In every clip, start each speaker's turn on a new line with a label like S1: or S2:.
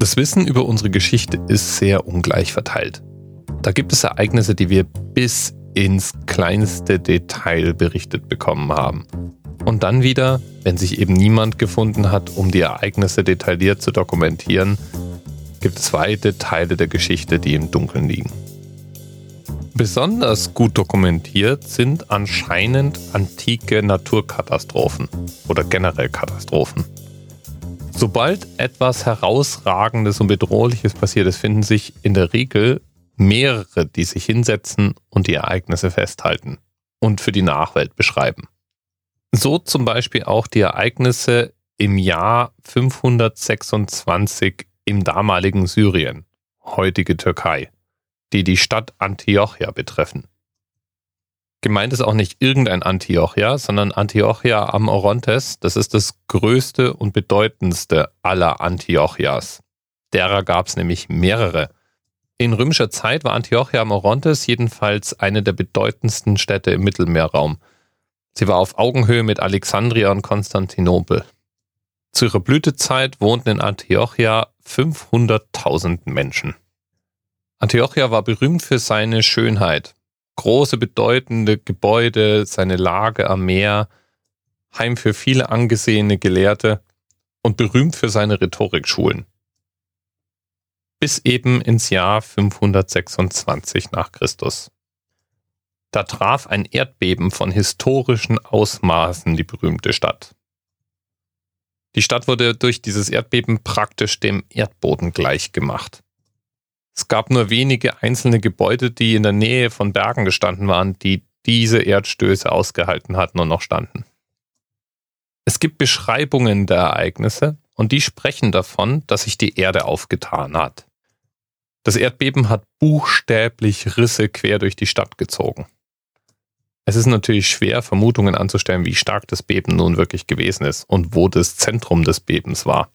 S1: Das Wissen über unsere Geschichte ist sehr ungleich verteilt. Da gibt es Ereignisse, die wir bis ins kleinste Detail berichtet bekommen haben. Und dann wieder, wenn sich eben niemand gefunden hat, um die Ereignisse detailliert zu dokumentieren, gibt es weite Teile der Geschichte, die im Dunkeln liegen. Besonders gut dokumentiert sind anscheinend antike Naturkatastrophen oder generell Katastrophen. Sobald etwas Herausragendes und Bedrohliches passiert ist, finden sich in der Regel mehrere, die sich hinsetzen und die Ereignisse festhalten und für die Nachwelt beschreiben. So zum Beispiel auch die Ereignisse im Jahr 526 im damaligen Syrien, heutige Türkei, die die Stadt Antiochia betreffen. Gemeint ist auch nicht irgendein Antiochia, sondern Antiochia am Orontes. Das ist das größte und bedeutendste aller Antiochias. Derer gab es nämlich mehrere. In römischer Zeit war Antiochia am Orontes jedenfalls eine der bedeutendsten Städte im Mittelmeerraum. Sie war auf Augenhöhe mit Alexandria und Konstantinopel. Zu ihrer Blütezeit wohnten in Antiochia 500.000 Menschen. Antiochia war berühmt für seine Schönheit. Große, bedeutende Gebäude, seine Lage am Meer, Heim für viele angesehene Gelehrte und berühmt für seine Rhetorikschulen bis eben ins Jahr 526 nach Christus. Da traf ein Erdbeben von historischen Ausmaßen die berühmte Stadt. Die Stadt wurde durch dieses Erdbeben praktisch dem Erdboden gleichgemacht. Es gab nur wenige einzelne Gebäude, die in der Nähe von Bergen gestanden waren, die diese Erdstöße ausgehalten hatten und noch standen. Es gibt Beschreibungen der Ereignisse und die sprechen davon, dass sich die Erde aufgetan hat. Das Erdbeben hat buchstäblich Risse quer durch die Stadt gezogen. Es ist natürlich schwer, Vermutungen anzustellen, wie stark das Beben nun wirklich gewesen ist und wo das Zentrum des Bebens war.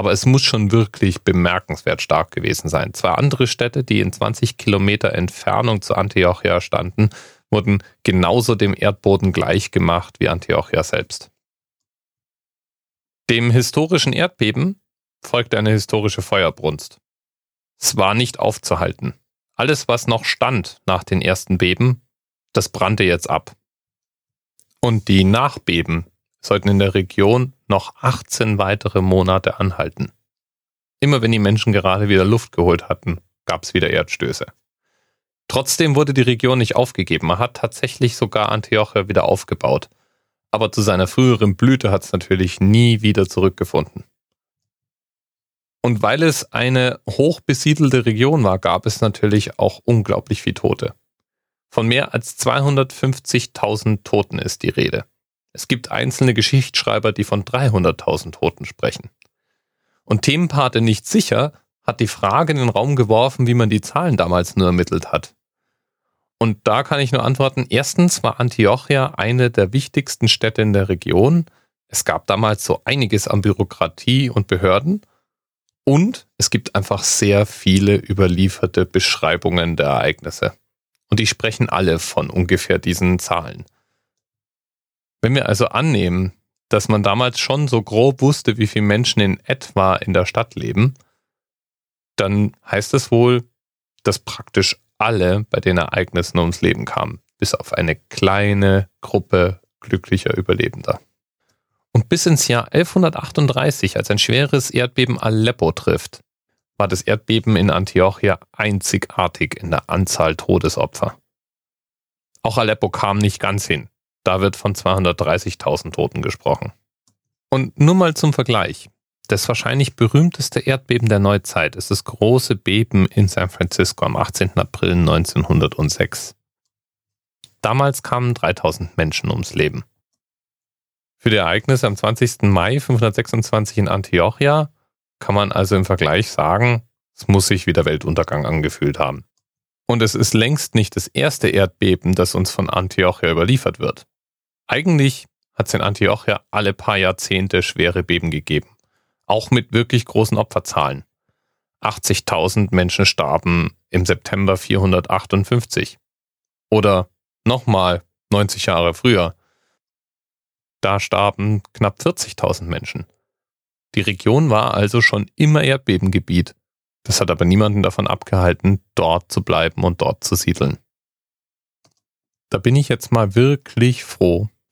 S1: Aber es muss schon wirklich bemerkenswert stark gewesen sein. Zwei andere Städte, die in 20 Kilometer Entfernung zu Antiochia standen, wurden genauso dem Erdboden gleich gemacht wie Antiochia selbst. Dem historischen Erdbeben folgte eine historische Feuerbrunst. Es war nicht aufzuhalten. Alles, was noch stand nach den ersten Beben, das brannte jetzt ab. Und die Nachbeben sollten in der Region noch 18 weitere Monate anhalten. Immer wenn die Menschen gerade wieder Luft geholt hatten, gab es wieder Erdstöße. Trotzdem wurde die Region nicht aufgegeben. Man hat tatsächlich sogar Antioche wieder aufgebaut. Aber zu seiner früheren Blüte hat es natürlich nie wieder zurückgefunden. Und weil es eine hochbesiedelte Region war, gab es natürlich auch unglaublich viel Tote. Von mehr als 250.000 Toten ist die Rede. Es gibt einzelne Geschichtsschreiber, die von 300.000 Toten sprechen. Und Themenpate nicht sicher hat die Frage in den Raum geworfen, wie man die Zahlen damals nur ermittelt hat. Und da kann ich nur antworten, erstens war Antiochia eine der wichtigsten Städte in der Region. Es gab damals so einiges an Bürokratie und Behörden. Und es gibt einfach sehr viele überlieferte Beschreibungen der Ereignisse. Und die sprechen alle von ungefähr diesen Zahlen. Wenn wir also annehmen, dass man damals schon so grob wusste, wie viele Menschen in etwa in der Stadt leben, dann heißt es wohl, dass praktisch alle bei den Ereignissen ums Leben kamen, bis auf eine kleine Gruppe glücklicher Überlebender. Und bis ins Jahr 1138, als ein schweres Erdbeben Aleppo trifft, war das Erdbeben in Antiochia einzigartig in der Anzahl Todesopfer. Auch Aleppo kam nicht ganz hin. Da wird von 230.000 Toten gesprochen. Und nur mal zum Vergleich. Das wahrscheinlich berühmteste Erdbeben der Neuzeit ist das große Beben in San Francisco am 18. April 1906. Damals kamen 3000 Menschen ums Leben. Für die Ereignisse am 20. Mai 526 in Antiochia kann man also im Vergleich sagen, es muss sich wie der Weltuntergang angefühlt haben. Und es ist längst nicht das erste Erdbeben, das uns von Antiochia überliefert wird. Eigentlich hat es in Antiochia alle paar Jahrzehnte schwere Beben gegeben. Auch mit wirklich großen Opferzahlen. 80.000 Menschen starben im September 458. Oder nochmal 90 Jahre früher da starben knapp 40.000 Menschen. Die Region war also schon immer Erdbebengebiet. Das hat aber niemanden davon abgehalten, dort zu bleiben und dort zu siedeln. Da bin ich jetzt mal wirklich froh,